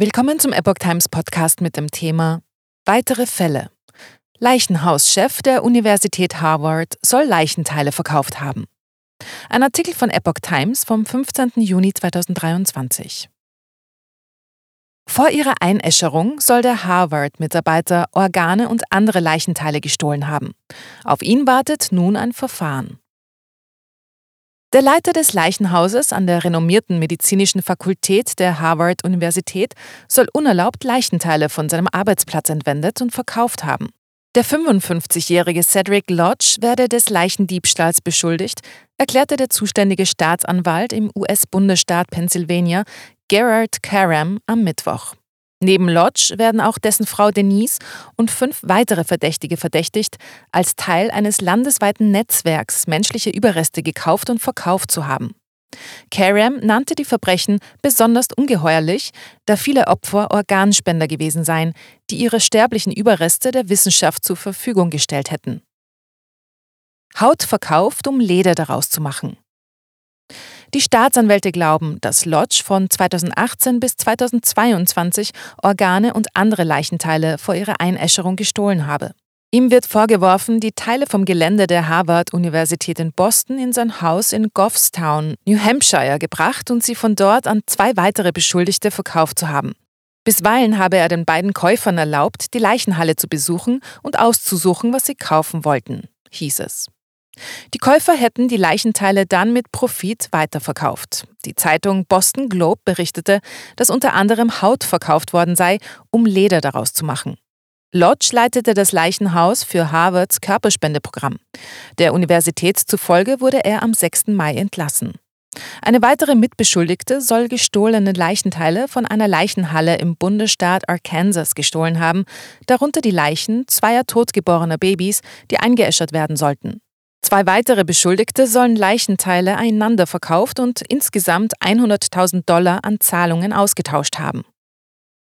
Willkommen zum Epoch Times Podcast mit dem Thema Weitere Fälle. Leichenhauschef der Universität Harvard soll Leichenteile verkauft haben. Ein Artikel von Epoch Times vom 15. Juni 2023. Vor ihrer Einäscherung soll der Harvard-Mitarbeiter Organe und andere Leichenteile gestohlen haben. Auf ihn wartet nun ein Verfahren. Der Leiter des Leichenhauses an der renommierten medizinischen Fakultät der Harvard-Universität soll unerlaubt Leichenteile von seinem Arbeitsplatz entwendet und verkauft haben. Der 55-jährige Cedric Lodge werde des Leichendiebstahls beschuldigt, erklärte der zuständige Staatsanwalt im US-Bundesstaat Pennsylvania, Gerard Karam, am Mittwoch. Neben Lodge werden auch dessen Frau Denise und fünf weitere Verdächtige verdächtigt, als Teil eines landesweiten Netzwerks menschliche Überreste gekauft und verkauft zu haben. Karam nannte die Verbrechen besonders ungeheuerlich, da viele Opfer Organspender gewesen seien, die ihre sterblichen Überreste der Wissenschaft zur Verfügung gestellt hätten. Haut verkauft, um Leder daraus zu machen. Die Staatsanwälte glauben, dass Lodge von 2018 bis 2022 Organe und andere Leichenteile vor ihrer Einäscherung gestohlen habe. Ihm wird vorgeworfen, die Teile vom Gelände der Harvard-Universität in Boston in sein Haus in Goffstown, New Hampshire, gebracht und sie von dort an zwei weitere Beschuldigte verkauft zu haben. Bisweilen habe er den beiden Käufern erlaubt, die Leichenhalle zu besuchen und auszusuchen, was sie kaufen wollten, hieß es. Die Käufer hätten die Leichenteile dann mit Profit weiterverkauft. Die Zeitung Boston Globe berichtete, dass unter anderem Haut verkauft worden sei, um Leder daraus zu machen. Lodge leitete das Leichenhaus für Harvards Körperspendeprogramm. Der Universität zufolge wurde er am 6. Mai entlassen. Eine weitere Mitbeschuldigte soll gestohlene Leichenteile von einer Leichenhalle im Bundesstaat Arkansas gestohlen haben, darunter die Leichen zweier totgeborener Babys, die eingeäschert werden sollten. Zwei weitere Beschuldigte sollen Leichenteile einander verkauft und insgesamt 100.000 Dollar an Zahlungen ausgetauscht haben.